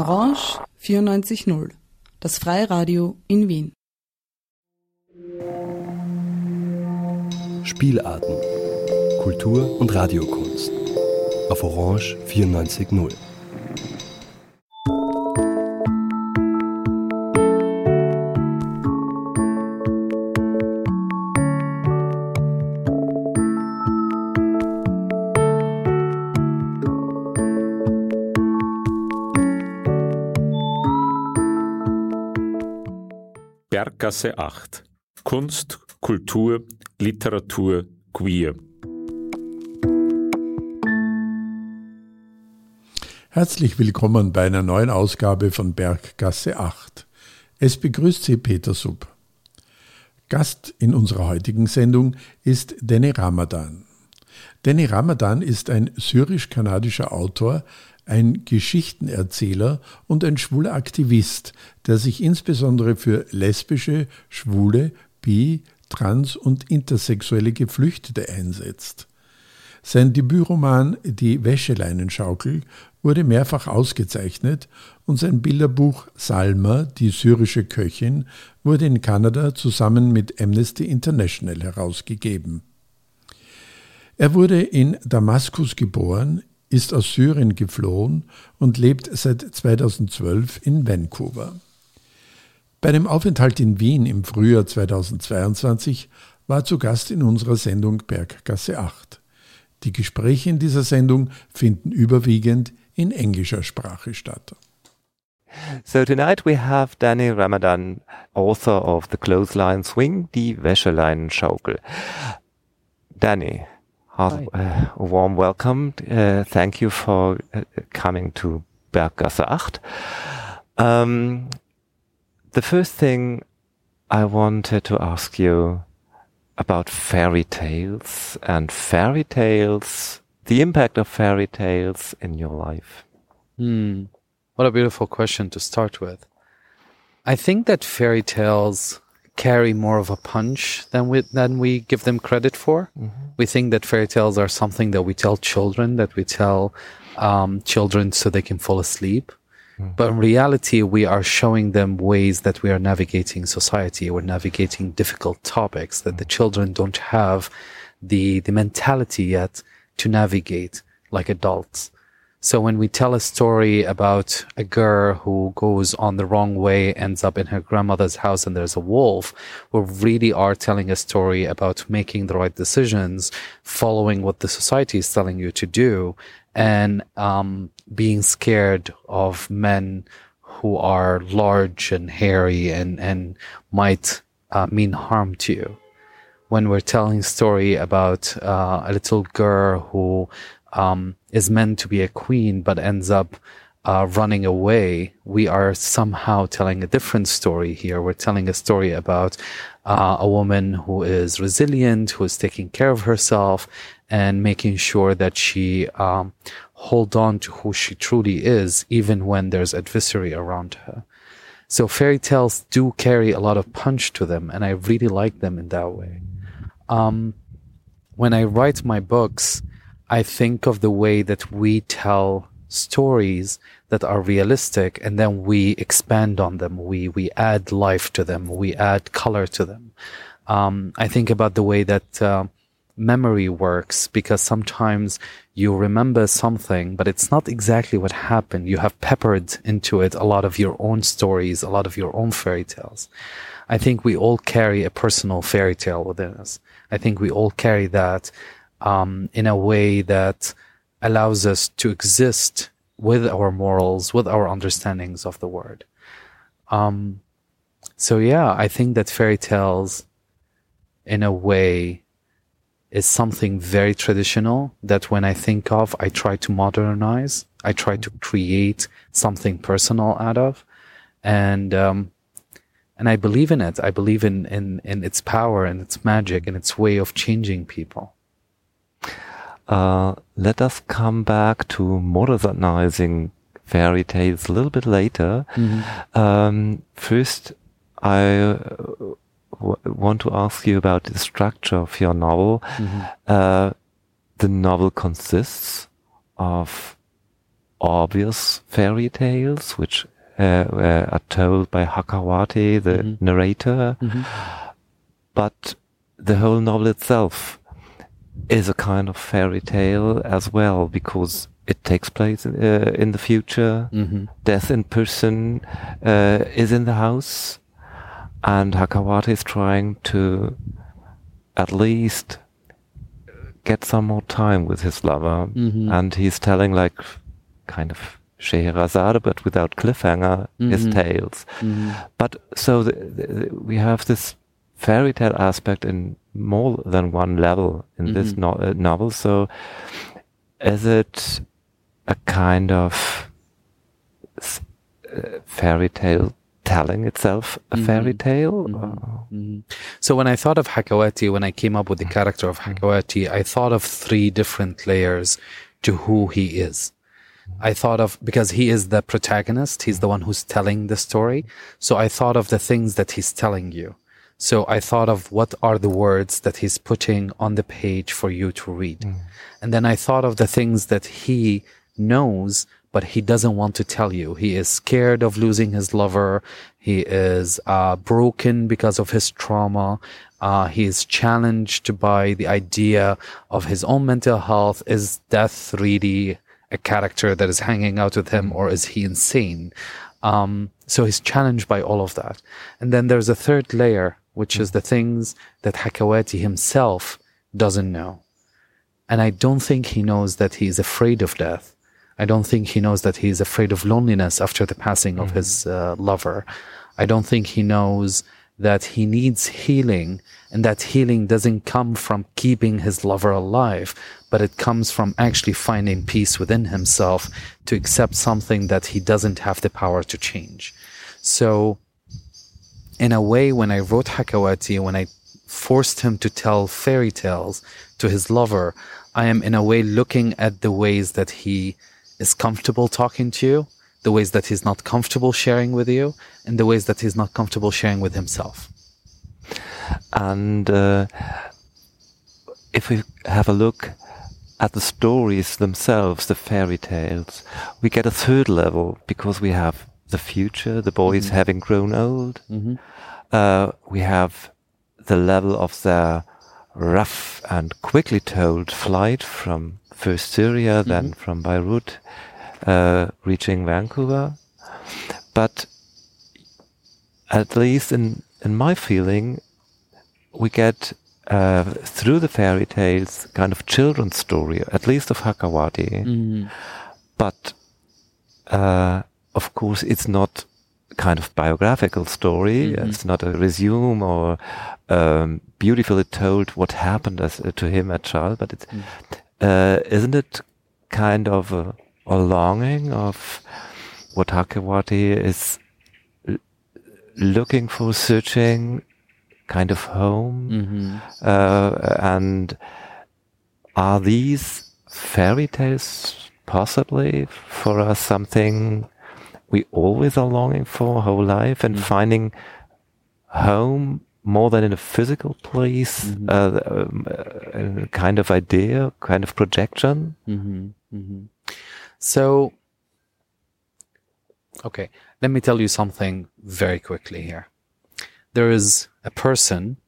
Orange 94.0, das Freiradio in Wien. Spielarten, Kultur und Radiokunst. Auf Orange 94.0. Berggasse 8. Kunst, Kultur, Literatur, Queer. Herzlich willkommen bei einer neuen Ausgabe von Berggasse 8. Es begrüßt Sie Peter Sub. Gast in unserer heutigen Sendung ist Danny Ramadan. Danny Ramadan ist ein syrisch-kanadischer Autor, ein Geschichtenerzähler und ein schwuler Aktivist, der sich insbesondere für lesbische, schwule, bi, trans- und intersexuelle Geflüchtete einsetzt. Sein Debütroman Die Wäscheleinenschaukel wurde mehrfach ausgezeichnet und sein Bilderbuch Salma, die syrische Köchin, wurde in Kanada zusammen mit Amnesty International herausgegeben. Er wurde in Damaskus geboren, ist aus Syrien geflohen und lebt seit 2012 in Vancouver. Bei dem Aufenthalt in Wien im Frühjahr 2022 war zu Gast in unserer Sendung Berggasse 8. Die Gespräche in dieser Sendung finden überwiegend in englischer Sprache statt. So tonight we have Danny Ramadan, author of The Clothesline Swing, Die Wäscheleinenschaukel. Danny, Uh, a warm welcome. Uh, thank you for uh, coming to Berggasse 8. Um, the first thing I wanted to ask you about fairy tales and fairy tales, the impact of fairy tales in your life. Hmm. What a beautiful question to start with. I think that fairy tales carry more of a punch than we than we give them credit for. Mm-hmm. We think that fairy tales are something that we tell children, that we tell um, children so they can fall asleep. Mm-hmm. But in reality, we are showing them ways that we are navigating society. We're navigating difficult topics that mm-hmm. the children don't have the the mentality yet to navigate like adults. So when we tell a story about a girl who goes on the wrong way, ends up in her grandmother's house and there's a wolf, we really are telling a story about making the right decisions, following what the society is telling you to do, and um, being scared of men who are large and hairy and, and might uh, mean harm to you. When we're telling a story about uh, a little girl who um, is meant to be a queen but ends up uh, running away, we are somehow telling a different story here. We're telling a story about uh, a woman who is resilient, who is taking care of herself, and making sure that she um, hold on to who she truly is, even when there's adversary around her. So fairy tales do carry a lot of punch to them, and I really like them in that way. Um, when I write my books, I think of the way that we tell stories that are realistic and then we expand on them. We, we add life to them. We add color to them. Um, I think about the way that, uh, memory works because sometimes you remember something, but it's not exactly what happened. You have peppered into it a lot of your own stories, a lot of your own fairy tales. I think we all carry a personal fairy tale within us. I think we all carry that um, in a way that allows us to exist with our morals, with our understandings of the word. Um, so yeah, I think that fairy tales, in a way, is something very traditional that when I think of, I try to modernize. I try to create something personal out of, and um, and I believe in it. I believe in in in its power and its magic and its way of changing people. Uh, let us come back to modernizing fairy tales a little bit later. Mm-hmm. Um, first, I uh, want to ask you about the structure of your novel. Mm-hmm. Uh, the novel consists of obvious fairy tales, which uh, uh, are told by Hakawati, the Mhm. narrator, Mhm. but the whole novel itself is a kind of fairy tale as well because it takes place uh, in the future. Mhm. Death in person uh, is in the house, and Hakawati is trying to at least get some more time with his lover, Mhm. and he's telling like kind of Scheherazade, but without cliffhanger, his Mhm. tales. Mhm. But so the, the, we have this fairy tale aspect in more than one level in this Mhm. no- uh, novel. So is it a kind of uh, fairy tale telling itself a fairy Mhm. tale? Mhm. Or- Mhm. So when I thought of Hakawati, when I came up with the character of Hakawati, I thought of three different layers to who he is. I thought of because he is the protagonist, he's the one who's telling the story. So I thought of the things that he's telling you. So I thought of what are the words that he's putting on the page for you to read. And then I thought of the things that he knows, but he doesn't want to tell you. He is scared of losing his lover. He is uh, broken because of his trauma. Uh, he is challenged by the idea of his own mental health. Is death really a character that is hanging out with him, or is he insane? Um, so he's challenged by all of that. And then there's a third layer, which is the things that Hakawati himself doesn't know. And I don't think he knows that he is afraid of death. I don't think he knows that he is afraid of loneliness after the passing of his uh, lover. I don't think he knows that he needs healing and that healing doesn't come from keeping his lover alive, but it comes from actually finding peace within himself to accept something that he doesn't have the power to change. So in a way, when I wrote Hakawati, when I forced him to tell fairy tales to his lover, I am in a way looking at the ways that he is comfortable talking to you, the ways that he's not comfortable sharing with you, and the ways that he's not comfortable sharing with himself. And uh, if we have a look at the stories themselves, the fairy tales, we get a third level because we have the future, the boys Mm-hmm. having grown old. Uh, we have the level of their rough and quickly told flight from first Syria, Mm-hmm. then from Beirut, uh, reaching Vancouver. But at least in, in my feeling, we get uh, through the fairy tales kind of children's story, at least of Hakawati. But uh, of course, it's not kind of biographical story. It's not a resume or um, beautifully told what happened as, to him at child. But it's, uh, isn't it kind of a, a longing of what Hakawati is l- looking for, searching kind of home? Uh, and are these fairy tales possibly for us something we always are longing for whole life and finding home more than in a physical place, uh, um, uh, a kind of idea, kind of projection? So, okay, let me tell you something very quickly here. There is a person,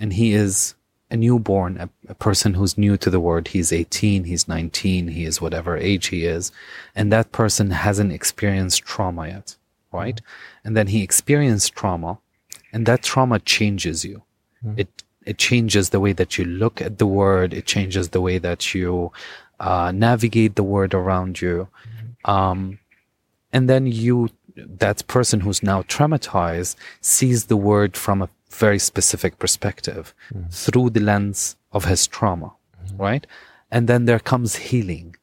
and he is a newborn, a, a person who's new to the world. He's 18, he's 19, he is whatever age he is, and that person hasn't experienced trauma yet, right? And then he experienced trauma, and that trauma changes you. It it changes the way that you look at the world. It changes the way that you uh, navigate the world around you. Um, and then you, that person who's now traumatized, sees the world from a very specific perspective through the lens of his trauma, right? And then there comes healing.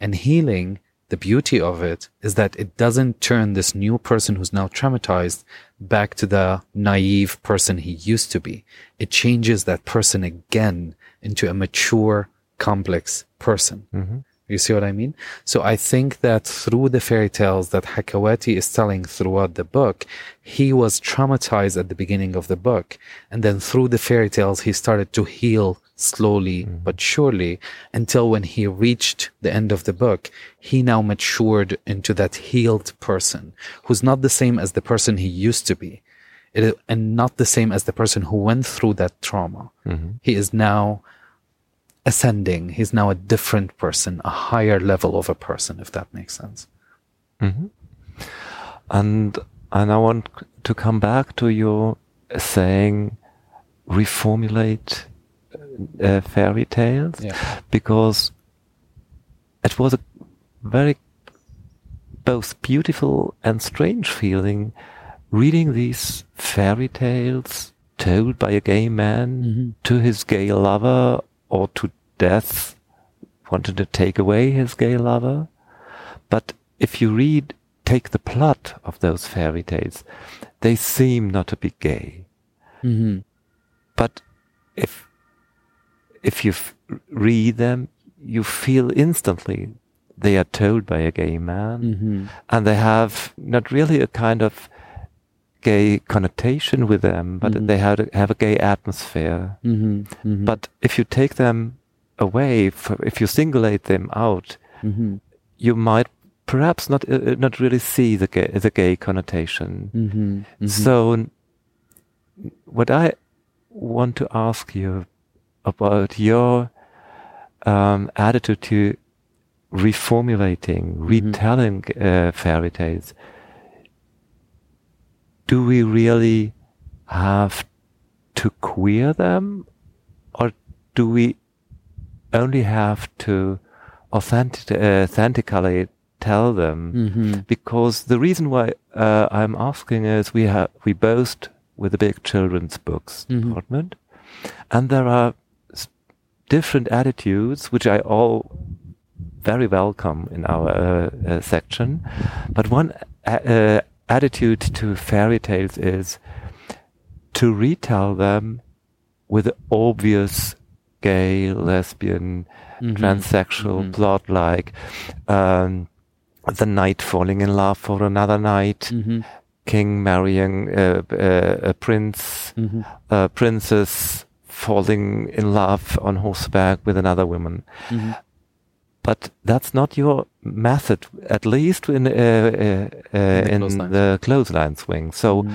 And healing, the beauty of it is that it doesn't turn this new person who's now traumatized back to the naive person he used to be. It changes that person again into a mature, complex person. Mm-hmm. You see what I mean? So I think that through the fairy tales that Hakawati is telling throughout the book, he was traumatized at the beginning of the book. And then through the fairy tales, he started to heal slowly mm-hmm. but surely until when he reached the end of the book, he now matured into that healed person who's not the same as the person he used to be. It and not the same as the person who went through that trauma. Mm-hmm. He is now ascending. He's now a different person, a higher level of a person, if that makes sense. And and I want to come back to your saying reformulate uh, fairy tales Yeah. because it was a very both beautiful and strange feeling reading these fairy tales told by a gay man to his gay lover or to death wanted to take away his gay lover but if you read take the plot of those fairy tales they seem not to be gay Mm-hmm. but if if you f- read them, you feel instantly they are told by a gay man, Mm-hmm. and they have not really a kind of gay connotation with them, but Mhm. they have a, have a gay atmosphere. Mm-hmm. Mm-hmm. But if you take them away, if you singulate them out, mm-hmm. you might perhaps not uh, uh, not really see the gay, the gay connotation. Mm-hmm. So, what I want to ask you about your um, attitude to reformulating, retelling uh, fairy tales. Do we really have to queer them, or do we only have to authentic, uh, authentically tell them? Mm-hmm. because the reason why uh, I'm asking is we have we boast with a big children's books Mhm. department, and there are different attitudes which I all very welcome in our uh, uh, section. But one a- uh, attitude to fairy tales is to retell them with obvious gay, lesbian, transsexual Mhm. plot like um, the knight falling in love for another knight, Mm-hmm. king marrying uh, uh, a prince, Mm-hmm. a princess falling in love on horseback with another woman. But that's not your method, at least in uh, uh, uh, in clothesline. the clothesline swing. So, Mm-hmm.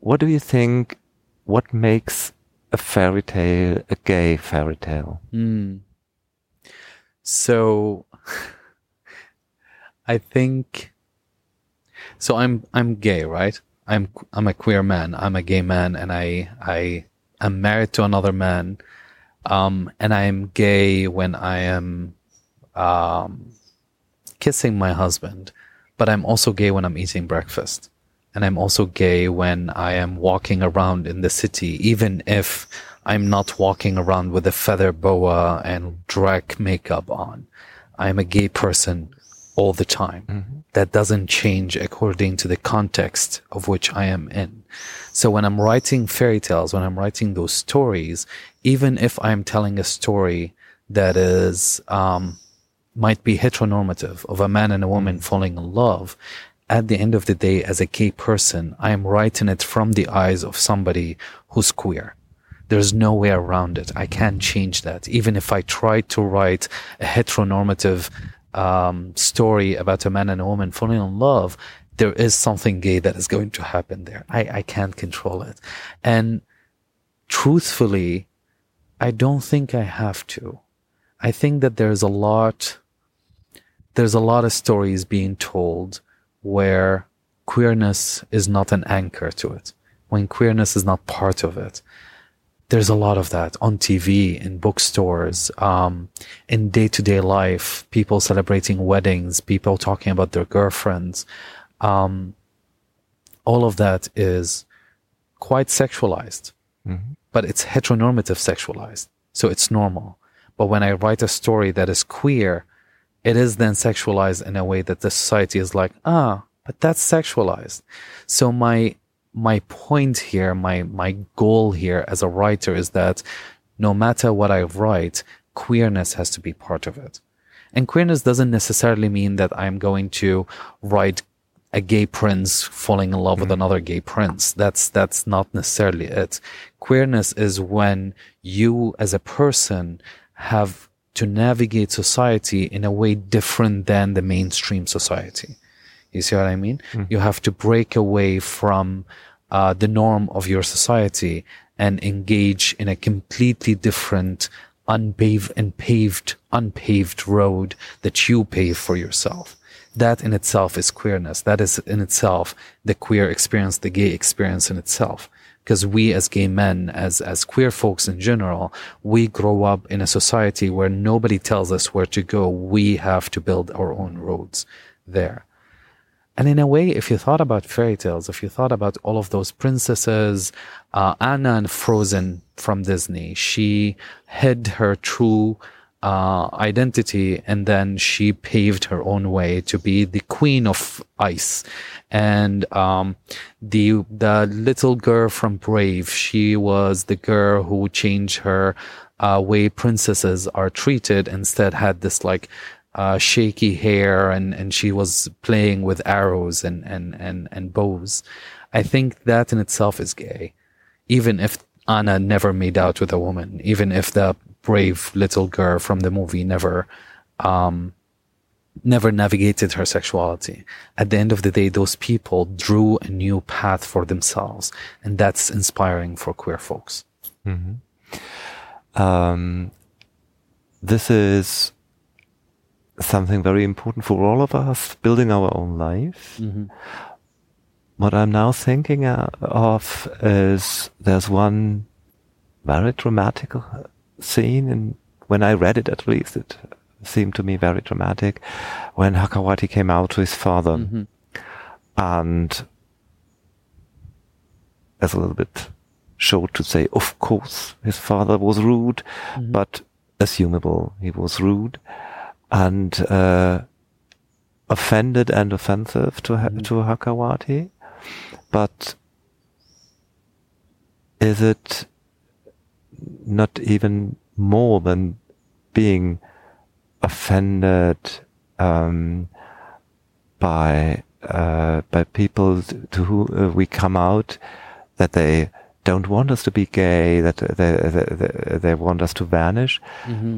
what do you think? What makes a fairy tale a gay fairy tale? Mm. So I think so I'm I'm gay, right? I'm I'm a queer man. I'm a gay man and I I am married to another man. Um and I am gay when I am um kissing my husband, but I'm also gay when I'm eating breakfast. And I'm also gay when I am walking around in the city, even if I'm not walking around with a feather boa and drag makeup on. I'm a gay person all the time. That doesn't change according to the context of which I am in. So when I'm writing fairy tales, when I'm writing those stories, even if I'm telling a story that is, um, might be heteronormative of a man and a woman falling in love, at the end of the day, as a gay person, I am writing it from the eyes of somebody who's queer. There's no way around it. I can't change that. Even if I try to write a heteronormative um, story about a man and a woman falling in love, there is something gay that is going to happen there. I, I can't control it. And truthfully, I don't think I have to. I think that there's a lot, there's a lot of stories being told where queerness is not an anchor to it, when queerness is not part of it. There's a lot of that on TV, in bookstores, um, in day to day life, people celebrating weddings, people talking about their girlfriends. Um, all of that is quite sexualized, but it's heteronormative sexualized. So it's normal. But when I write a story that is queer, it is then sexualized in a way that the society is like, ah, but that's sexualized. So my, my point here, my, my goal here as a writer is that no matter what I write, queerness has to be part of it. And queerness doesn't necessarily mean that I'm going to write a gay prince falling in love with another gay prince. That's, that's not necessarily it. Queerness is when you as a person have to navigate society in a way different than the mainstream society. You see what I mean? You have to break away from uh, the norm of your society and engage in a completely different unpaved and paved, unpaved road that you pave for yourself. That in itself is queerness. That is in itself the queer experience, the gay experience in itself. Because we as gay men, as, as queer folks in general, we grow up in a society where nobody tells us where to go. We have to build our own roads there. And in a way, if you thought about fairy tales, if you thought about all of those princesses, uh, Anna and Frozen from Disney, she hid her true uh, identity and then she paved her own way to be the queen of ice. And um, the the little girl from Brave, she was the girl who changed her uh, way princesses are treated. Instead, had this like uh, shaky hair and, and she was playing with arrows and, and, and, and bows. I think that in itself is gay. Even if Anna never made out with a woman, even if the brave little girl from the movie never, um, never navigated her sexuality. At the end of the day, those people drew a new path for themselves. And that's inspiring for queer folks. Um, this is something very important for all of us, building our own life. What I'm now thinking uh, of is there's one very dramatic scene, and when I read it, at least, it seemed to me very dramatic when Hakawati came out to his father, mm-hmm. and as a little bit showed to say, of course, his father was rude, mm-hmm. but assumable he was rude and uh, offended and offensive to ha- mm-hmm. to Hakawati. But is it not even more than being offended um, by uh, by people to who uh, we come out that they don't want us to be gay, that they they, they, they want us to vanish,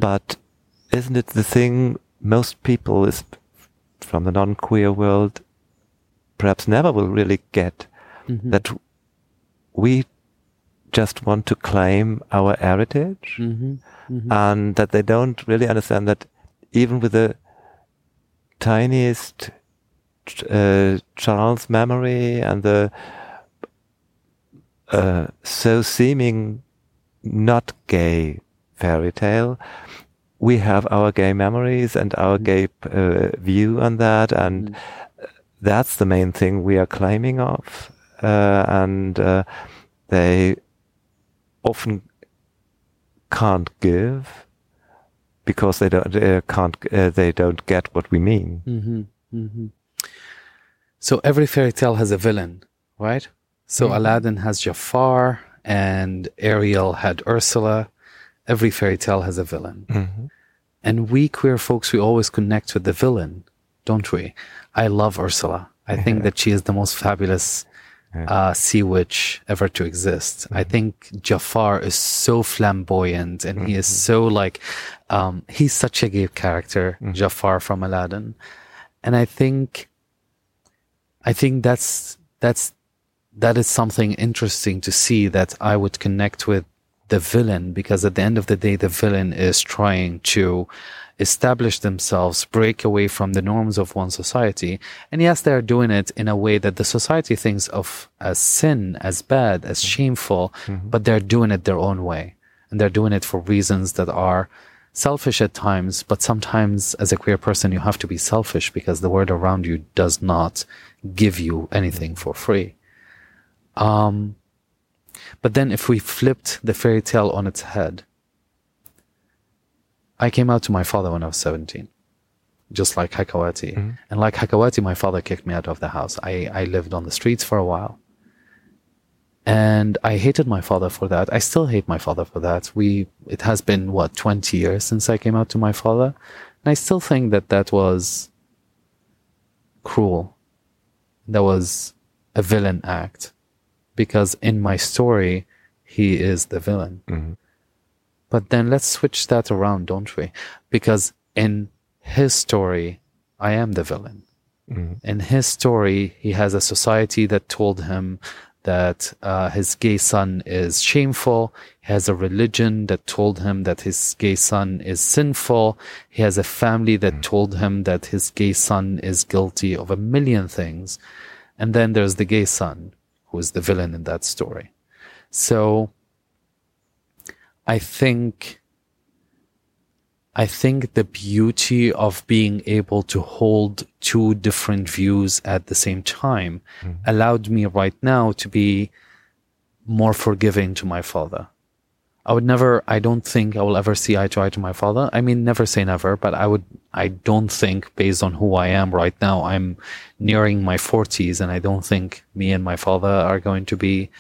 but isn't it the thing most people is from the non-queer world perhaps never will really get that we just want to claim our heritage and that they don't really understand that even with the tiniest uh, child's memory and the uh, so seeming not gay fairy tale, we have our gay memories and our gay uh, view on that, and that's the main thing we are claiming of. Uh, and uh, they often can't give because they don't uh, can't uh, they don't get what we mean. So every fairy tale has a villain, right? So Aladdin has Jafar and Ariel had Ursula. Every fairy tale has a villain. And we queer folks, we always connect with the villain, don't we? I love Ursula. I think that she is the most fabulous uh, sea witch ever to exist. I think Jafar is so flamboyant and he is so like, um, he's such a gay character, Jafar from Aladdin. And I think, I think that's, that's, that is something interesting to see that I would connect with the villain because at the end of the day, the villain is trying to establish themselves, break away from the norms of one society. And yes, they're doing it in a way that the society thinks of as sin, as bad, as mm-hmm. shameful, mm-hmm. but they're doing it their own way. And they're doing it for reasons that are selfish at times, but sometimes as a queer person, you have to be selfish because the world around you does not give you anything mm-hmm. for free. Um, but then if we flipped the fairy tale on its head, I came out to my father when I was 17, just like Hakawati. And like Hakawati, my father kicked me out of the house. I, I lived on the streets for a while. And I hated my father for that. I still hate my father for that. We, it has been what, 20 years since I came out to my father. And I still think that that was cruel. That was a villain act because in my story, he is the villain. Mhm. But then let's switch that around, don't we? Because in his story, I am the villain. Mhm. In his story, he has a society that told him that uh, his gay son is shameful. He has a religion that told him that his gay son is sinful. He has a family that told him that his gay son is guilty of a million things. And then there's the gay son, who is the villain in that story. So I think I think the beauty of being able to hold two different views at the same time hmm. allowed me right now to be more forgiving to my father. I would never, I don't think I will ever see eye to eye to my father. I mean, never say never, but I would, I don't think based on who I am right now, I'm nearing my forties and I don't think me and my father are going to be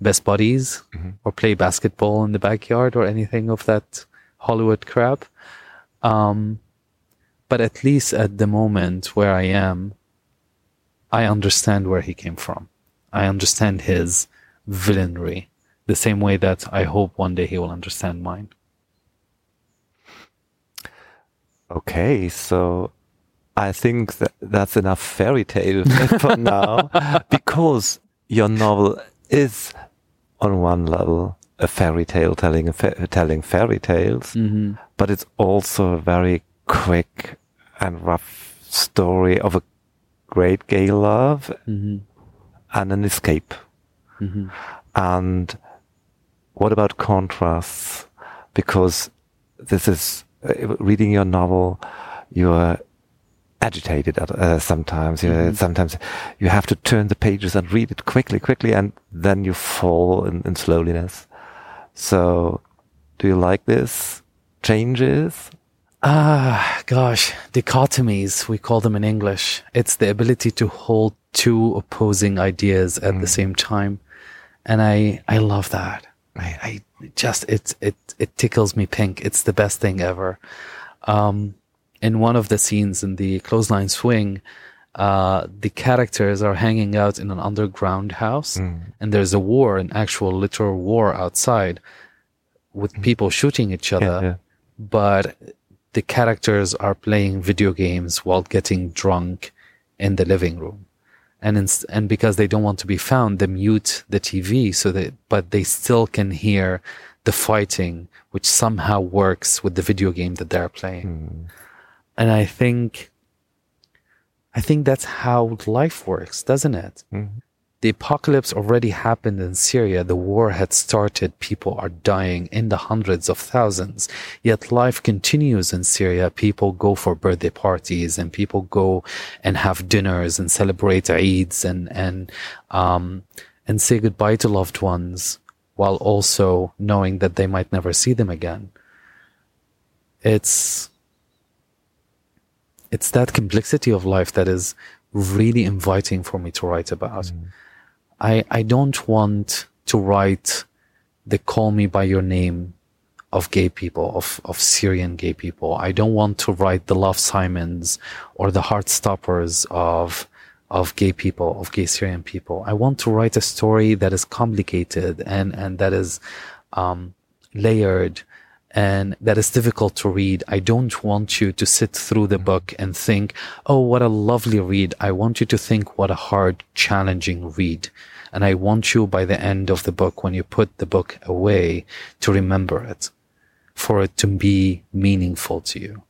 best buddies or play basketball in the backyard or anything of that Hollywood crap. Um, but at least at the moment where I am, I understand where he came from. I understand his villainry the same way that I hope one day he will understand mine. Okay, so I think that that's enough fairy tale for now because your novel is on one level a fairy tale telling fa- telling fairy tales, Mm-hmm. but it's also a very quick and rough story of a great gay love Mm-hmm. and an escape. Mm-hmm. And what about contrasts? Because this is uh, reading your novel, you're agitated at, uh, sometimes. You know, sometimes you have to turn the pages and read it quickly, quickly, and then you fall in, in slowness. So, do you like this? Changes? Ah, gosh, dichotomies, we call them in English. It's the ability to hold two opposing ideas at the same time. And I, I love that. I, I just, it, it, it tickles me pink. It's the best thing ever. Um, in one of the scenes in the clothesline swing, uh, the characters are hanging out in an underground house hmm. and there's a war, an actual literal war outside with hmm. people shooting each other yeah. but the characters are playing video games while getting drunk in the living room. And ins- and because they don't want to be found, they mute the TV so that, but they still can hear the fighting, which somehow works with the video game that they're playing. Hmm. And I think, I think that's how life works, doesn't it? The apocalypse already happened in Syria. The war had started. People are dying in the hundreds of thousands. Yet life continues in Syria. People go for birthday parties and people go and have dinners and celebrate Eids and, and, um, and say goodbye to loved ones while also knowing that they might never see them again. It's, it's that complexity of life that is really inviting for me to write about. I, I don't want to write the call me by your name of gay people, of, of Syrian gay people. I don't want to write the Love Simons or the Heartstoppers of, of gay people, of gay Syrian people. I want to write a story that is complicated and, and that is, um, layered and that is difficult to read. I don't want you to sit through the book and think, Oh, what a lovely read. I want you to think what a hard, challenging read. And I want you by the end of the book, when you put the book away, to remember it, for it to be meaningful to you,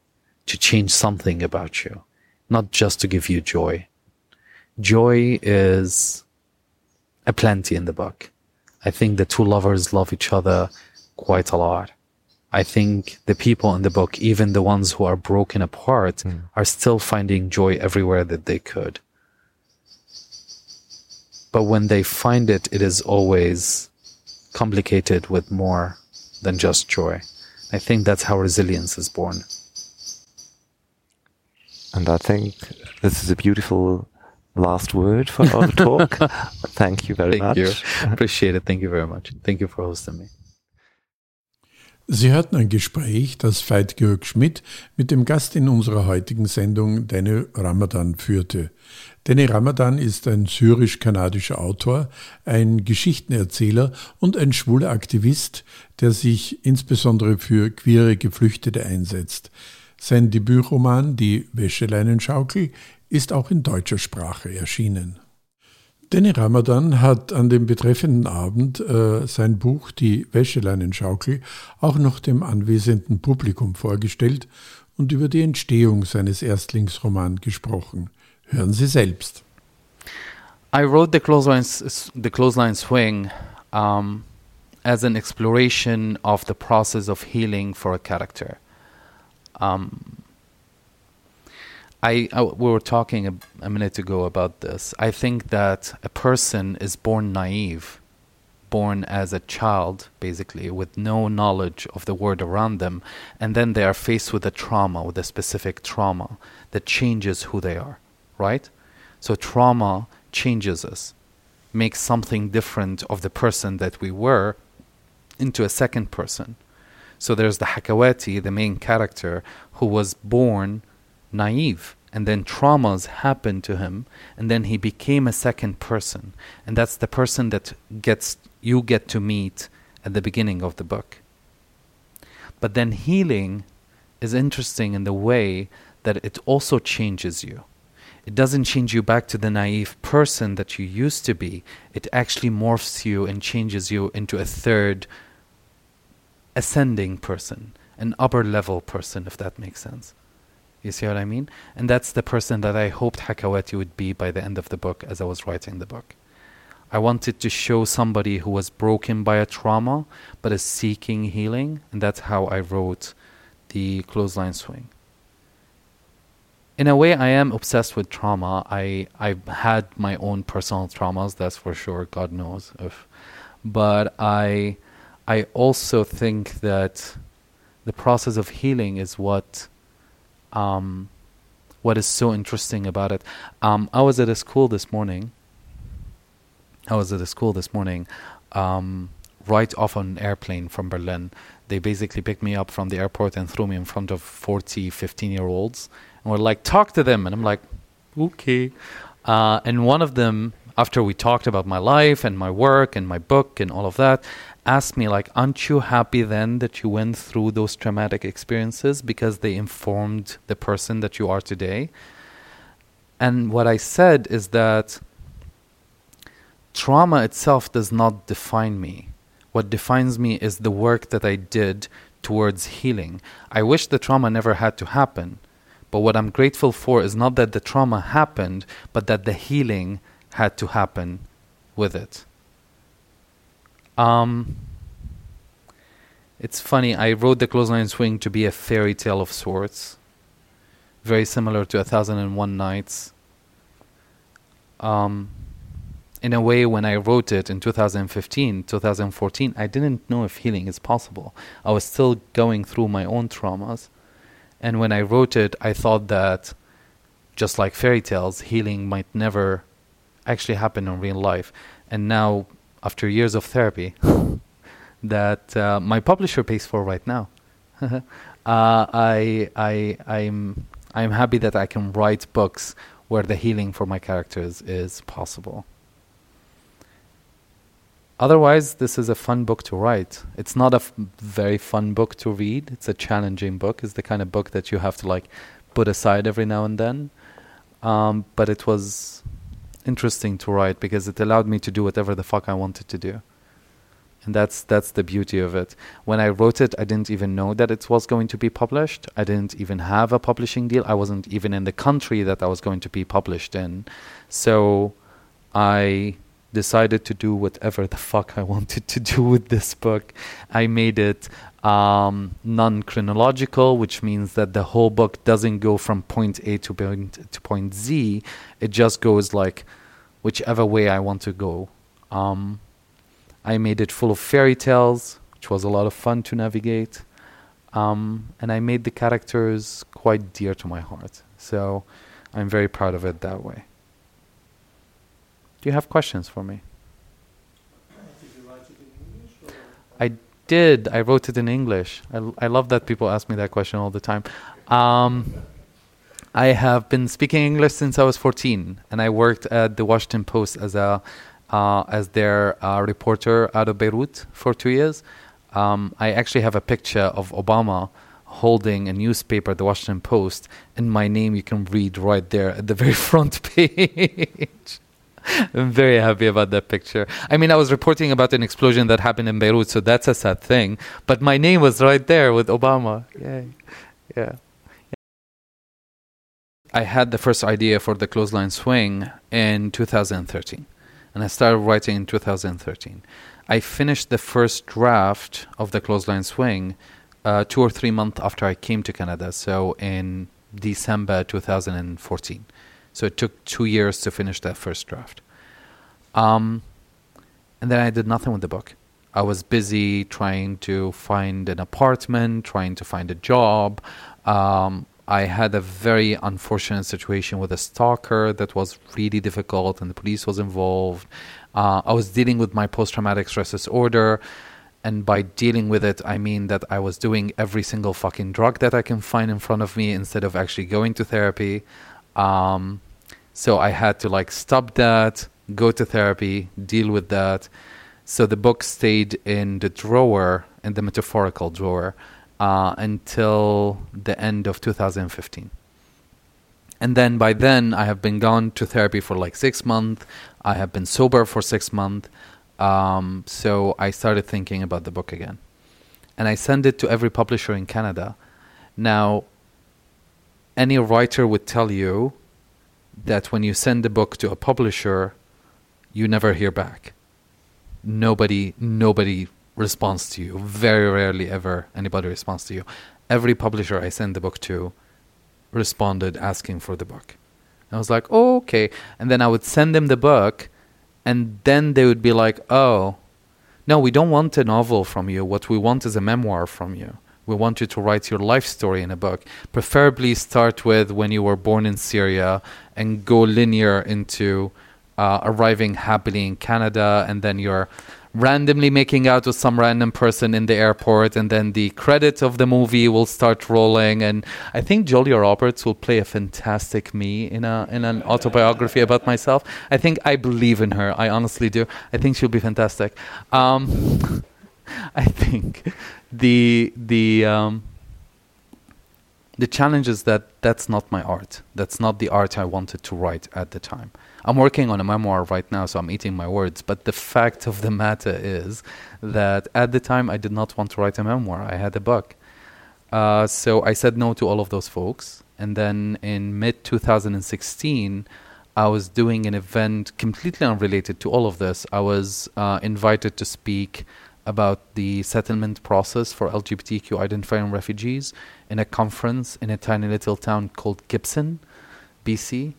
to change something about you, not just to give you joy. Joy is a plenty in the book. I think the two lovers love each other quite a lot. I think the people in the book, even the ones who are broken apart, hmm. are still finding joy everywhere that they could. But when they find it, it is always complicated with more than just joy. I think that's how resilience is born. And I think this is a beautiful last word for our talk. Thank you very Thank much. you. Appreciate it. Thank you very much. Thank you for hosting me. Sie hörten ein Gespräch, das Veit Georg Schmidt mit dem Gast in unserer heutigen Sendung, Dene Ramadan, führte. Dene Ramadan ist ein syrisch-kanadischer Autor, ein Geschichtenerzähler und ein schwuler Aktivist, der sich insbesondere für queere Geflüchtete einsetzt. Sein Debütroman Die Wäscheleinenschaukel ist auch in deutscher Sprache erschienen. Danny Ramadan hat an dem betreffenden Abend äh, sein Buch Die Wäscheleinenschaukel auch noch dem anwesenden Publikum vorgestellt und über die Entstehung seines Erstlingsromans gesprochen. Hören Sie selbst. I wrote the clothesline, the clothesline swing um, as an exploration of the process of healing for a character. Um, I, I, we were talking a, a minute ago about this. I think that a person is born naive, born as a child, basically, with no knowledge of the world around them, and then they are faced with a trauma, with a specific trauma that changes who they are, right? So trauma changes us, makes something different of the person that we were into a second person. So there's the Hakawati, the main character, who was born naive and then traumas happened to him and then he became a second person. And that's the person that gets you get to meet at the beginning of the book. But then healing is interesting in the way that it also changes you. It doesn't change you back to the naive person that you used to be. It actually morphs you and changes you into a third ascending person an upper level person if that makes sense you see what I mean? And that's the person that I hoped Hakawati would be by the end of the book as I was writing the book. I wanted to show somebody who was broken by a trauma but is seeking healing, and that's how I wrote the clothesline swing. In a way, I am obsessed with trauma. I I've had my own personal traumas, that's for sure. God knows if, but I I also think that the process of healing is what um, what is so interesting about it. Um, I was at a school this morning. I was at a school this morning, um, right off on an airplane from Berlin. They basically picked me up from the airport and threw me in front of 40, 15 year olds and were like, talk to them. And I'm like, okay. Uh, and one of them, after we talked about my life and my work and my book and all of that, asked me like aren't you happy then that you went through those traumatic experiences because they informed the person that you are today? And what i said is that trauma itself does not define me. What defines me is the work that i did towards healing. I wish the trauma never had to happen but what i'm grateful for is not that the trauma happened but that the healing had to happen with it um, it's funny. I wrote the clothesline swing to be a fairy tale of sorts, very similar to A Thousand and One Nights. Um, in a way, when I wrote it in 2015, 2014, I didn't know if healing is possible. I was still going through my own traumas. And when I wrote it, I thought that, just like fairy tales, healing might never actually happen in real life. And now, after years of therapy that uh, my publisher pays for right now. uh, I, I, I'm, I'm happy that I can write books where the healing for my characters is possible. Otherwise, this is a fun book to write. It's not a f- very fun book to read. It's a challenging book. It's the kind of book that you have to like put aside every now and then. Um, but it was interesting to write because it allowed me to do whatever the fuck I wanted to do. And that's that's the beauty of it. When I wrote it, I didn't even know that it was going to be published. I didn't even have a publishing deal. I wasn't even in the country that I was going to be published in. So I decided to do whatever the fuck I wanted to do with this book. I made it um, non chronological, which means that the whole book doesn't go from point A to point, to point Z. It just goes like whichever way I want to go. Um, I made it full of fairy tales, which was a lot of fun to navigate. Um, and I made the characters quite dear to my heart. So I'm very proud of it that way. Do you have questions for me? I did. I wrote it in English. I, I love that people ask me that question all the time. Um, I have been speaking English since I was 14, and I worked at the Washington Post as a uh, as their uh, reporter out of Beirut for two years. Um, I actually have a picture of Obama holding a newspaper, the Washington Post, and my name you can read right there at the very front page. I'm very happy about that picture. I mean, I was reporting about an explosion that happened in Beirut, so that's a sad thing. But my name was right there with Obama. Yay. Yeah. I had the first idea for the clothesline swing in 2013, and I started writing in 2013. I finished the first draft of the clothesline swing uh, two or three months after I came to Canada, so in December 2014. So it took two years to finish that first draft. Um, and then I did nothing with the book. I was busy trying to find an apartment, trying to find a job. Um, I had a very unfortunate situation with a stalker that was really difficult, and the police was involved. Uh, I was dealing with my post traumatic stress disorder. And by dealing with it, I mean that I was doing every single fucking drug that I can find in front of me instead of actually going to therapy. Um, so I had to like stop that, go to therapy, deal with that. So the book stayed in the drawer, in the metaphorical drawer, uh, until the end of 2015. And then by then, I have been gone to therapy for like six months. I have been sober for six months. Um, so I started thinking about the book again. And I sent it to every publisher in Canada. Now, any writer would tell you that when you send a book to a publisher, you never hear back. Nobody, nobody responds to you. Very rarely ever anybody responds to you. Every publisher I send the book to responded asking for the book. I was like, oh, okay. And then I would send them the book, and then they would be like, oh, no, we don't want a novel from you. What we want is a memoir from you. We want you to write your life story in a book. Preferably start with when you were born in Syria and go linear into uh, arriving happily in Canada, and then you're randomly making out with some random person in the airport, and then the credits of the movie will start rolling. And I think Julia Roberts will play a fantastic me in a in an autobiography about myself. I think I believe in her. I honestly do. I think she'll be fantastic. Um, I think the the um, the challenge is that that's not my art. That's not the art I wanted to write at the time. I'm working on a memoir right now, so I'm eating my words. But the fact of the matter is that at the time I did not want to write a memoir. I had a book. Uh, so I said no to all of those folks. And then in mid 2016, I was doing an event completely unrelated to all of this. I was uh, invited to speak about the settlement process for LGBTQ identifying refugees in a conference in a tiny little town called Gibson, BC.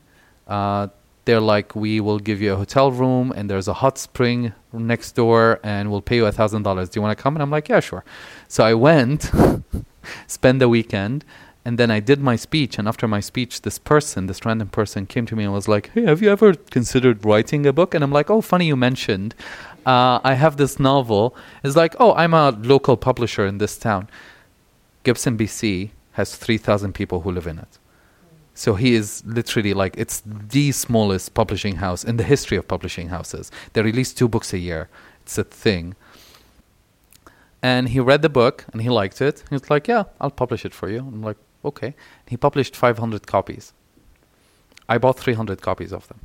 Uh, they're like, we will give you a hotel room and there's a hot spring next door and we'll pay you a thousand dollars. Do you want to come? And I'm like, yeah, sure. So I went, spent the weekend, and then I did my speech. And after my speech, this person, this random person, came to me and was like, hey, have you ever considered writing a book? And I'm like, oh, funny you mentioned. Uh, I have this novel. It's like, oh, I'm a local publisher in this town. Gibson, BC has 3,000 people who live in it. So he is literally like, it's the smallest publishing house in the history of publishing houses. They release two books a year, it's a thing. And he read the book and he liked it. He was like, yeah, I'll publish it for you. I'm like, okay. He published 500 copies. I bought 300 copies of them.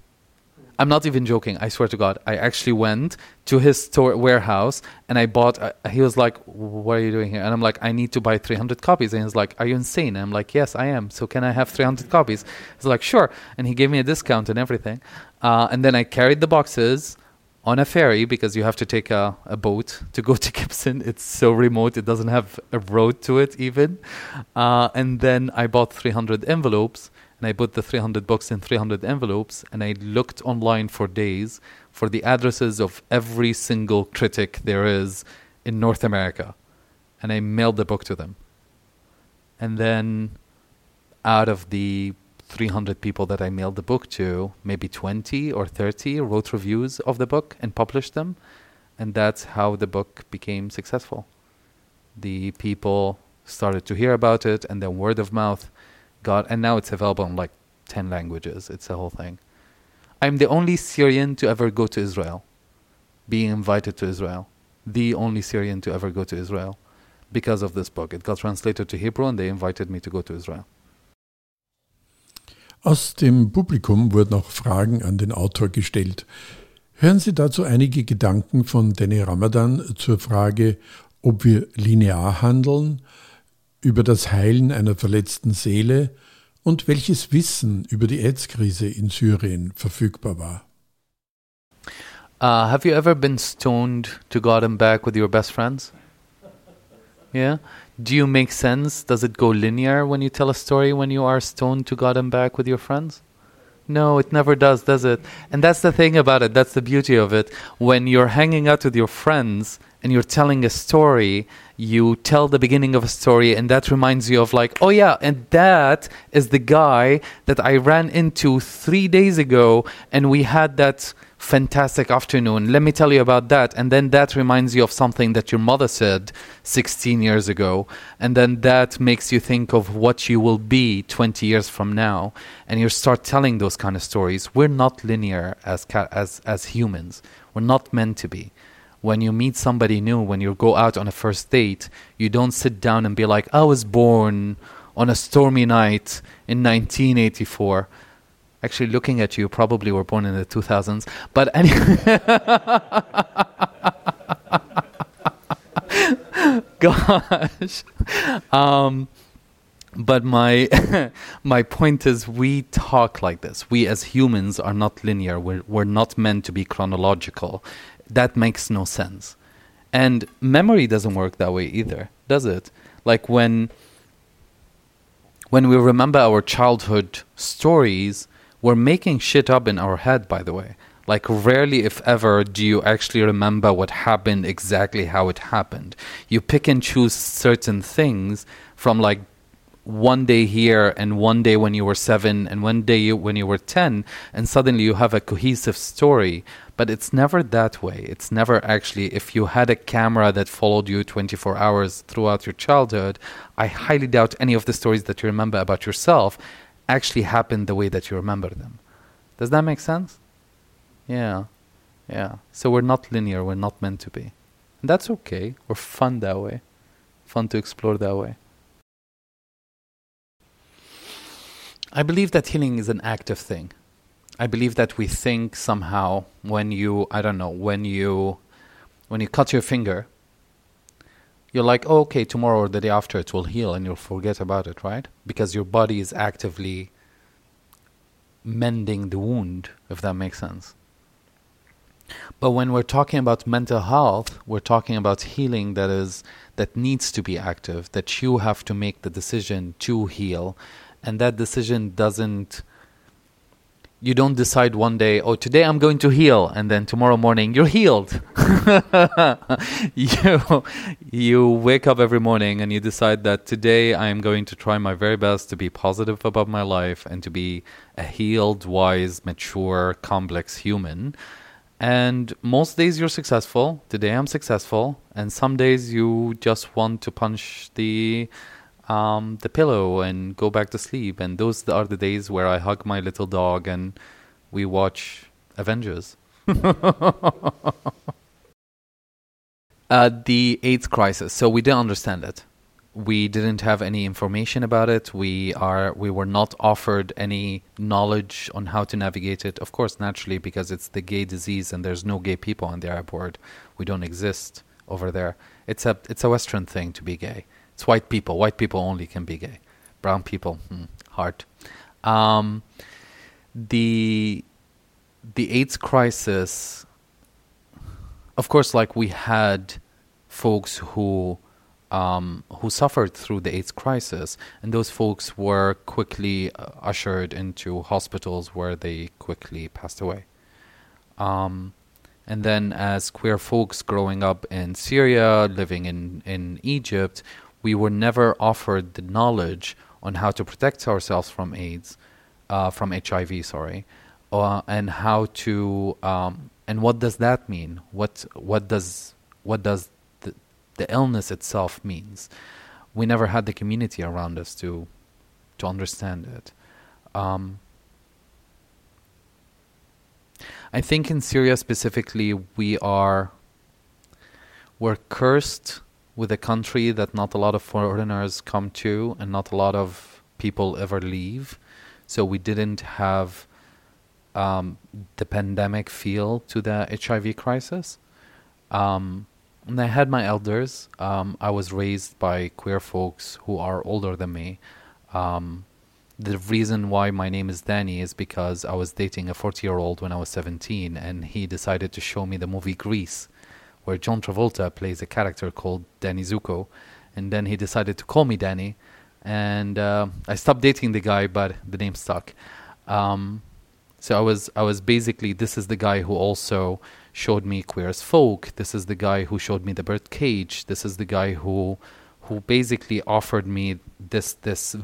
I'm not even joking. I swear to God. I actually went to his store warehouse and I bought. Uh, he was like, "What are you doing here?" And I'm like, "I need to buy 300 copies." And he's like, "Are you insane?" And I'm like, "Yes, I am. So can I have 300 copies?" He's like, "Sure." And he gave me a discount and everything. Uh, and then I carried the boxes on a ferry because you have to take a, a boat to go to Gibson. It's so remote; it doesn't have a road to it even. Uh, and then I bought 300 envelopes and I put the 300 books in 300 envelopes and I looked online for days for the addresses of every single critic there is in North America and I mailed the book to them. And then out of the 300 people that I mailed the book to, maybe 20 or 30 wrote reviews of the book and published them. And that's how the book became successful. The people started to hear about it, and then word of mouth got, and now it's available in like 10 languages. It's a whole thing. I'm the only Syrian to ever go to Israel, being invited to Israel. The only Syrian to ever go to Israel because of this book. It got translated to Hebrew, and they invited me to go to Israel. Aus dem Publikum wurden auch Fragen an den Autor gestellt. Hören Sie dazu einige Gedanken von Danny Ramadan zur Frage, ob wir linear handeln, über das Heilen einer verletzten Seele und welches Wissen über die AIDS-Krise in Syrien verfügbar war. Uh, have you ever been stoned to God and back with your best friends? Yeah? Do you make sense? Does it go linear when you tell a story when you are stoned to God and back with your friends? No, it never does, does it? And that's the thing about it. That's the beauty of it. When you're hanging out with your friends and you're telling a story, you tell the beginning of a story, and that reminds you of, like, oh, yeah, and that is the guy that I ran into three days ago, and we had that fantastic afternoon. Let me tell you about that. And then that reminds you of something that your mother said 16 years ago. And then that makes you think of what you will be 20 years from now. And you start telling those kind of stories. We're not linear as, as, as humans, we're not meant to be. When you meet somebody new, when you go out on a first date, you don't sit down and be like, I was born on a stormy night in 1984 Actually, looking at you, probably were born in the 2000s. But anyway. Gosh. Um, but my my point is we talk like this we as humans are not linear we're, we're not meant to be chronological that makes no sense and memory doesn't work that way either does it like when when we remember our childhood stories we're making shit up in our head, by the way. Like, rarely, if ever, do you actually remember what happened exactly how it happened. You pick and choose certain things from like one day here and one day when you were seven and one day you, when you were 10, and suddenly you have a cohesive story. But it's never that way. It's never actually, if you had a camera that followed you 24 hours throughout your childhood, I highly doubt any of the stories that you remember about yourself actually happened the way that you remember them. Does that make sense? Yeah. Yeah. So we're not linear, we're not meant to be. And that's okay. We're fun that way. Fun to explore that way. I believe that healing is an active thing. I believe that we think somehow when you I don't know, when you when you cut your finger, you're like, oh, okay, tomorrow or the day after it will heal and you'll forget about it, right? Because your body is actively mending the wound, if that makes sense. But when we're talking about mental health, we're talking about healing that is that needs to be active, that you have to make the decision to heal, and that decision doesn't you don't decide one day, oh, today I'm going to heal, and then tomorrow morning you're healed. you, you wake up every morning and you decide that today I am going to try my very best to be positive about my life and to be a healed, wise, mature, complex human. And most days you're successful. Today I'm successful. And some days you just want to punch the um, the pillow and go back to sleep. And those are the days where I hug my little dog and we watch Avengers. uh, the AIDS crisis. So we didn't understand it. We didn't have any information about it. We are we were not offered any knowledge on how to navigate it. Of course, naturally, because it's the gay disease and there's no gay people on the airport. We don't exist over there. It's a it's a Western thing to be gay. It's white people. White people only can be gay. Brown people, hmm, hard. Um, the the AIDS crisis. Of course, like we had folks who um, who suffered through the AIDS crisis, and those folks were quickly uh, ushered into hospitals where they quickly passed away. Um, and then, as queer folks growing up in Syria, living in, in Egypt, we were never offered the knowledge on how to protect ourselves from AIDS, uh, from HIV, sorry, uh, and how to um, and what does that mean? What what does what does the, the illness itself means. We never had the community around us to to understand it. Um, I think in Syria specifically, we are we're cursed with a country that not a lot of foreigners come to, and not a lot of people ever leave. So we didn't have um, the pandemic feel to the HIV crisis. Um, and I had my elders. Um, I was raised by queer folks who are older than me. Um, the reason why my name is Danny is because I was dating a 40 year old when I was 17, and he decided to show me the movie Grease, where John Travolta plays a character called Danny Zuko. And then he decided to call me Danny. And uh, I stopped dating the guy, but the name stuck. Um, so I was I was basically this is the guy who also showed me queer as folk. This is the guy who showed me the Birdcage. This is the guy who who basically offered me this this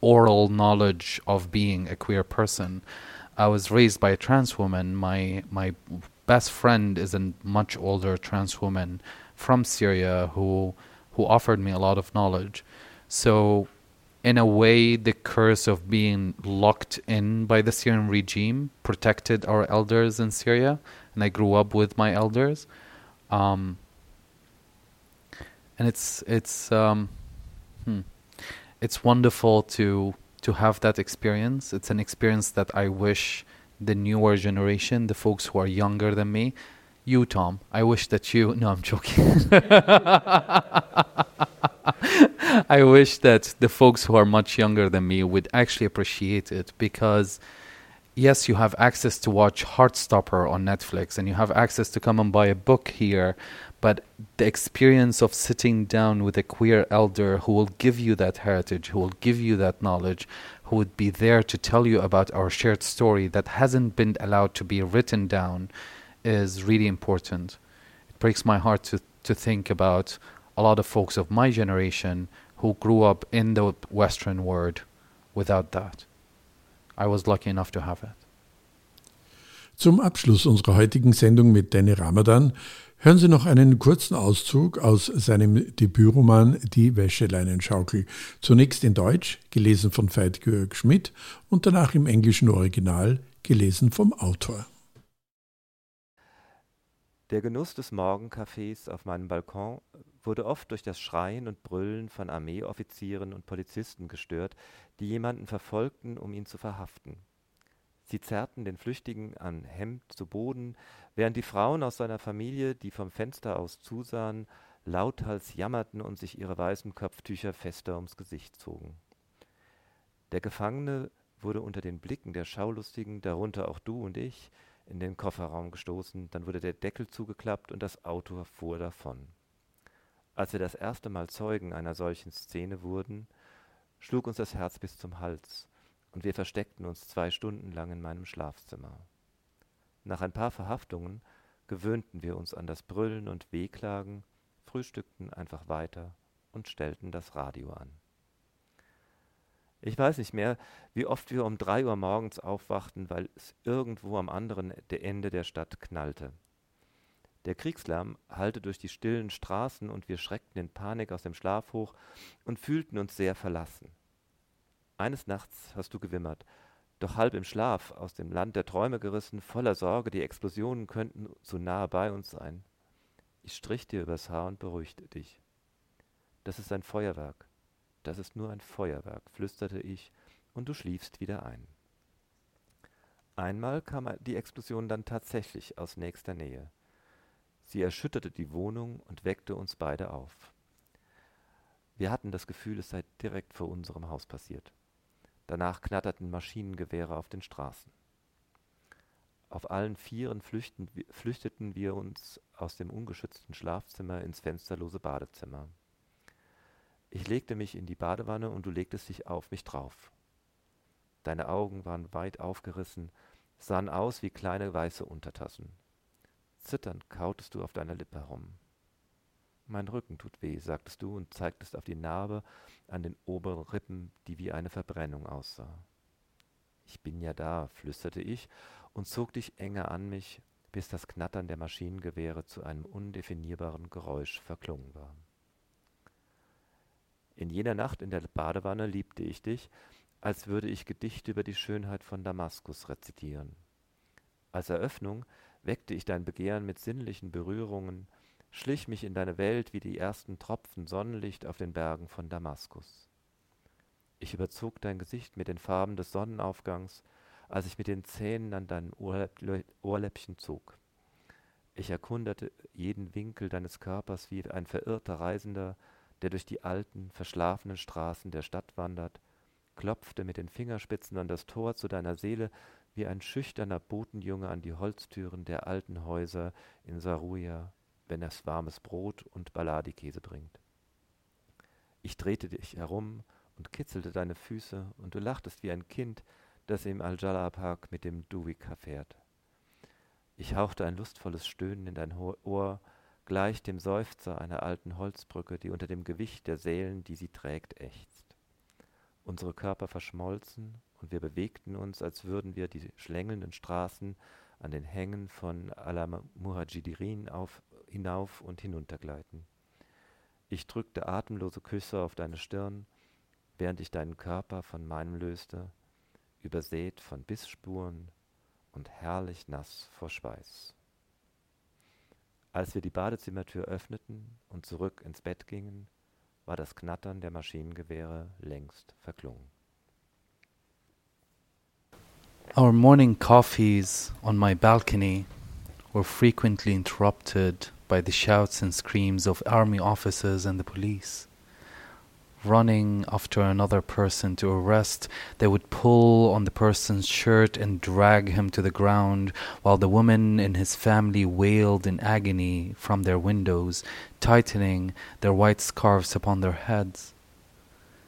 oral knowledge of being a queer person. I was raised by a trans woman. My my best friend is a much older trans woman from Syria who who offered me a lot of knowledge. So in a way, the curse of being locked in by the Syrian regime protected our elders in Syria, and I grew up with my elders. Um, and it's it's um, hmm, it's wonderful to to have that experience. It's an experience that I wish the newer generation, the folks who are younger than me, you Tom, I wish that you. No, I'm joking. I wish that the folks who are much younger than me would actually appreciate it because yes, you have access to watch Heartstopper on Netflix and you have access to come and buy a book here, but the experience of sitting down with a queer elder who will give you that heritage, who will give you that knowledge, who would be there to tell you about our shared story that hasn't been allowed to be written down is really important. It breaks my heart to, to think about a lot of folks of my generation who grew up in the Western world without that. I was lucky enough to have it. Zum Abschluss unserer heutigen Sendung mit Danny Ramadan hören Sie noch einen kurzen Auszug aus seinem Debütroman Die Wäscheleinenschaukel. Zunächst in Deutsch, gelesen von Veit Georg Schmidt und danach im englischen Original, gelesen vom Autor. Der Genuss des Morgenkaffees auf meinem Balkon wurde oft durch das Schreien und Brüllen von Armeeoffizieren und Polizisten gestört, die jemanden verfolgten, um ihn zu verhaften. Sie zerrten den Flüchtigen an Hemd zu Boden, während die Frauen aus seiner Familie, die vom Fenster aus zusahen, lauthals jammerten und sich ihre weißen Kopftücher fester ums Gesicht zogen. Der Gefangene wurde unter den Blicken der Schaulustigen, darunter auch du und ich, in den Kofferraum gestoßen, dann wurde der Deckel zugeklappt und das Auto fuhr davon. Als wir das erste Mal Zeugen einer solchen Szene wurden, schlug uns das Herz bis zum Hals, und wir versteckten uns zwei Stunden lang in meinem Schlafzimmer. Nach ein paar Verhaftungen gewöhnten wir uns an das Brüllen und Wehklagen, frühstückten einfach weiter und stellten das Radio an. Ich weiß nicht mehr, wie oft wir um drei Uhr morgens aufwachten, weil es irgendwo am anderen Ende der Stadt knallte. Der Kriegslärm hallte durch die stillen Straßen und wir schreckten in Panik aus dem Schlaf hoch und fühlten uns sehr verlassen. Eines Nachts hast du gewimmert, doch halb im Schlaf, aus dem Land der Träume gerissen, voller Sorge, die Explosionen könnten zu nahe bei uns sein. Ich strich dir übers Haar und beruhigte dich. Das ist ein Feuerwerk. Das ist nur ein Feuerwerk, flüsterte ich, und du schliefst wieder ein. Einmal kam die Explosion dann tatsächlich aus nächster Nähe. Sie erschütterte die Wohnung und weckte uns beide auf. Wir hatten das Gefühl, es sei direkt vor unserem Haus passiert. Danach knatterten Maschinengewehre auf den Straßen. Auf allen Vieren flüchteten wir uns aus dem ungeschützten Schlafzimmer ins fensterlose Badezimmer. Ich legte mich in die Badewanne und du legtest dich auf mich drauf. Deine Augen waren weit aufgerissen, sahen aus wie kleine weiße Untertassen. Zitternd kautest du auf deiner Lippe herum. Mein Rücken tut weh, sagtest du und zeigtest auf die Narbe an den oberen Rippen, die wie eine Verbrennung aussah. Ich bin ja da, flüsterte ich und zog dich enger an mich, bis das Knattern der Maschinengewehre zu einem undefinierbaren Geräusch verklungen war. In jener Nacht in der Badewanne liebte ich dich, als würde ich Gedichte über die Schönheit von Damaskus rezitieren. Als Eröffnung weckte ich dein Begehren mit sinnlichen Berührungen, schlich mich in deine Welt wie die ersten Tropfen Sonnenlicht auf den Bergen von Damaskus. Ich überzog dein Gesicht mit den Farben des Sonnenaufgangs, als ich mit den Zähnen an deinem Ohrläppchen zog. Ich erkundete jeden Winkel deines Körpers wie ein verirrter Reisender, der durch die alten, verschlafenen Straßen der Stadt wandert, klopfte mit den Fingerspitzen an das Tor zu deiner Seele wie ein schüchterner Botenjunge an die Holztüren der alten Häuser in Saruja, wenn es warmes Brot und Baladikäse bringt. Ich drehte dich herum und kitzelte deine Füße, und du lachtest wie ein Kind, das im Al-Jalal-Park mit dem Duwika fährt. Ich hauchte ein lustvolles Stöhnen in dein Ohr, gleich dem Seufzer einer alten Holzbrücke, die unter dem Gewicht der Sälen, die sie trägt, ächzt. Unsere Körper verschmolzen, und wir bewegten uns, als würden wir die schlängelnden Straßen an den Hängen von Al-Muhajirin hinauf und hinuntergleiten. Ich drückte atemlose Küsse auf deine Stirn, während ich deinen Körper von meinem löste, übersät von Bissspuren, und herrlich nass vor Schweiß. Als wir die Badezimmertür öffneten und zurück ins Bett gingen, war das Knattern der Maschinengewehre längst verklungen. Our morning coffees on my balcony were frequently interrupted by the shouts and screams of army officers and the police. running after another person to arrest, they would pull on the person's shirt and drag him to the ground, while the women in his family wailed in agony from their windows, tightening their white scarves upon their heads.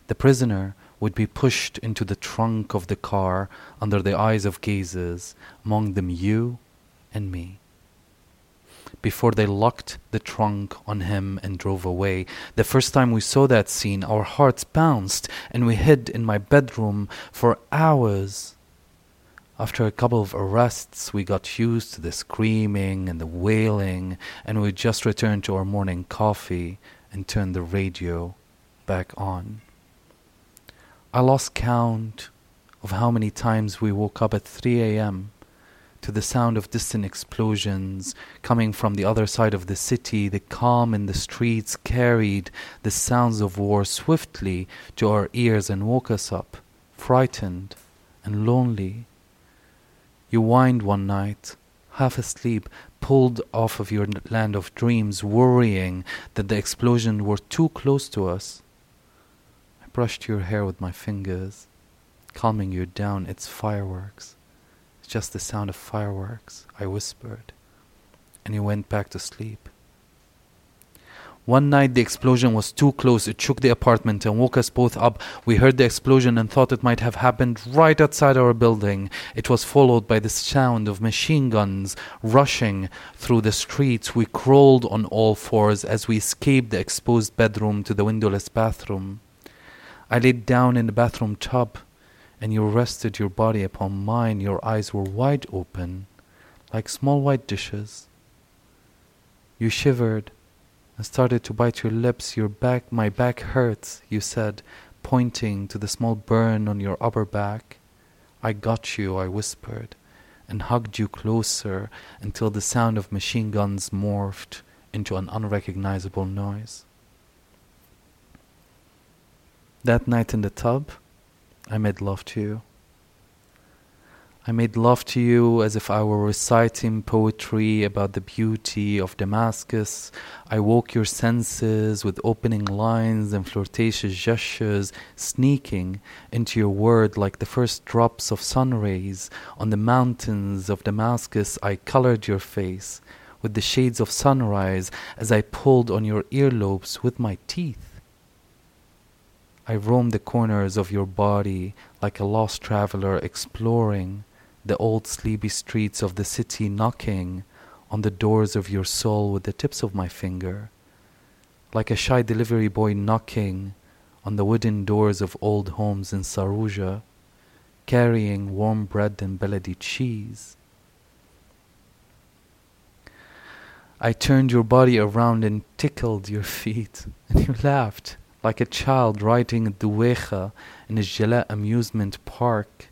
The prisoner would be pushed into the trunk of the car under the eyes of gazers, among them you and me before they locked the trunk on him and drove away. The first time we saw that scene, our hearts bounced and we hid in my bedroom for hours. After a couple of arrests, we got used to the screaming and the wailing, and we just returned to our morning coffee and turned the radio back on. I lost count of how many times we woke up at 3 a.m to the sound of distant explosions coming from the other side of the city, the calm in the streets carried the sounds of war swiftly to our ears and woke us up, frightened and lonely. You whined one night, half asleep, pulled off of your land of dreams, worrying that the explosion were too close to us. I brushed your hair with my fingers, calming you down. It's fireworks just the sound of fireworks, I whispered, and he went back to sleep. One night the explosion was too close. It shook the apartment and woke us both up. We heard the explosion and thought it might have happened right outside our building. It was followed by the sound of machine guns rushing through the streets. We crawled on all fours as we escaped the exposed bedroom to the windowless bathroom. I laid down in the bathroom tub and you rested your body upon mine, your eyes were wide open, like small white dishes. You shivered and started to bite your lips. Your back, my back hurts, you said, pointing to the small burn on your upper back. I got you, I whispered, and hugged you closer until the sound of machine guns morphed into an unrecognizable noise. That night in the tub, I made love to you. I made love to you as if I were reciting poetry about the beauty of Damascus. I woke your senses with opening lines and flirtatious gestures, sneaking into your word like the first drops of sun rays. On the mountains of Damascus, I colored your face with the shades of sunrise as I pulled on your earlobes with my teeth. I roam the corners of your body like a lost traveler exploring the old sleepy streets of the city, knocking on the doors of your soul with the tips of my finger, like a shy delivery boy knocking on the wooden doors of old homes in Saruja, carrying warm bread and beledi cheese. I turned your body around and tickled your feet, and you laughed like a child riding a duecha in a Gillette amusement park.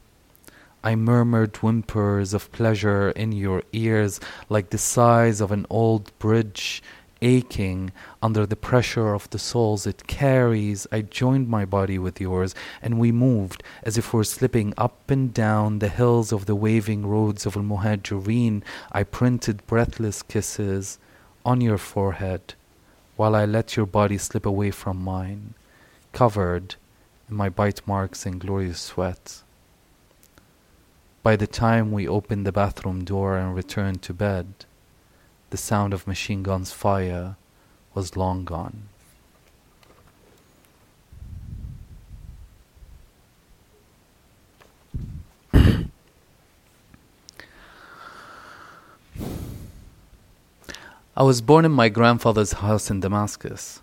I murmured whimpers of pleasure in your ears like the sighs of an old bridge aching under the pressure of the souls it carries. I joined my body with yours, and we moved as if we were slipping up and down the hills of the waving roads of Al Muhajireen. I printed breathless kisses on your forehead while I let your body slip away from mine, covered in my bite marks and glorious sweat. By the time we opened the bathroom door and returned to bed, the sound of machine guns' fire was long gone. I was born in my grandfather's house in Damascus.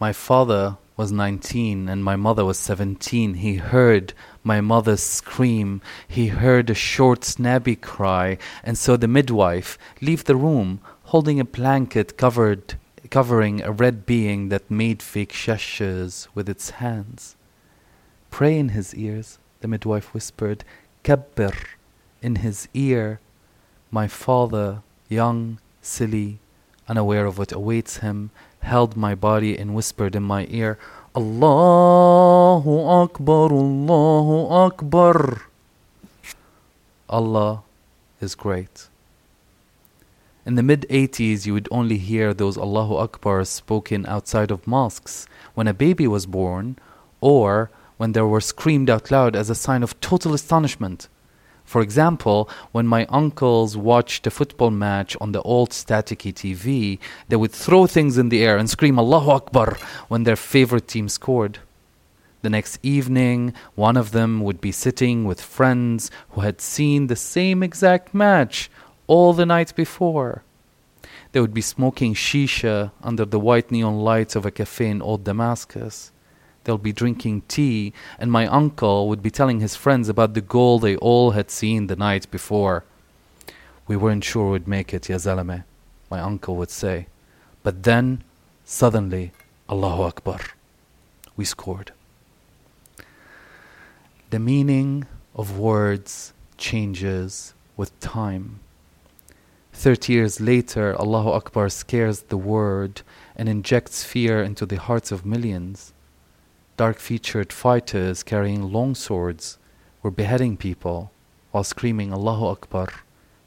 My father was 19 and my mother was 17. He heard my mother scream. He heard a short, snappy cry, and saw the midwife leave the room holding a blanket covered, covering a red being that made fake gestures with its hands. Pray in his ears, the midwife whispered. Kabbir, in his ear. My father, young, silly, unaware of what awaits him, held my body and whispered in my ear, Allahu Akbar, Allahu Akbar. Allah is great. In the mid 80s, you would only hear those Allahu Akbar spoken outside of mosques when a baby was born or when they were screamed out loud as a sign of total astonishment. For example, when my uncles watched a football match on the old staticky TV, they would throw things in the air and scream Allahu Akbar when their favorite team scored. The next evening, one of them would be sitting with friends who had seen the same exact match all the night before. They would be smoking shisha under the white neon lights of a cafe in old Damascus. They'll be drinking tea, and my uncle would be telling his friends about the goal they all had seen the night before. We weren't sure we'd make it, ya zalame, my uncle would say. But then, suddenly, Allahu Akbar, we scored. The meaning of words changes with time. Thirty years later, Allahu Akbar scares the word and injects fear into the hearts of millions. Dark featured fighters carrying long swords were beheading people while screaming Allahu Akbar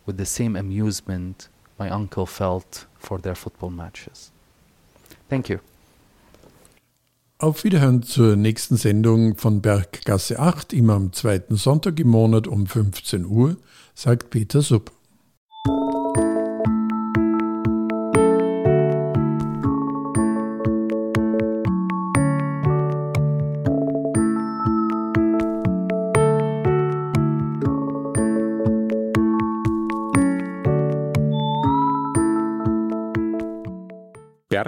with the same amusement my uncle felt for their football matches. Thank you. Auf Wiederhören zur nächsten Sendung von Berggasse 8, immer am zweiten Sonntag im Monat um 15 Uhr, sagt Peter Supp.